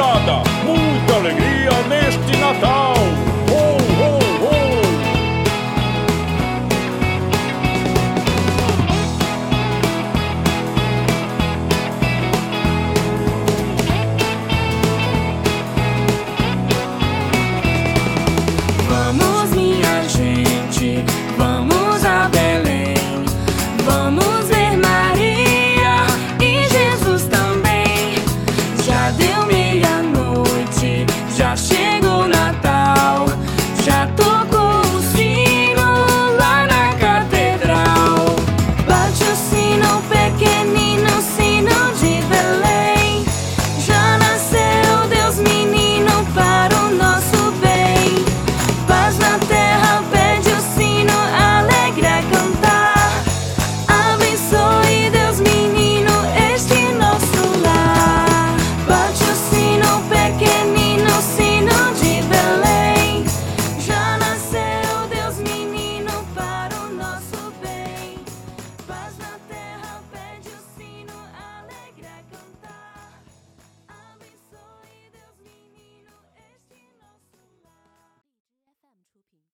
nada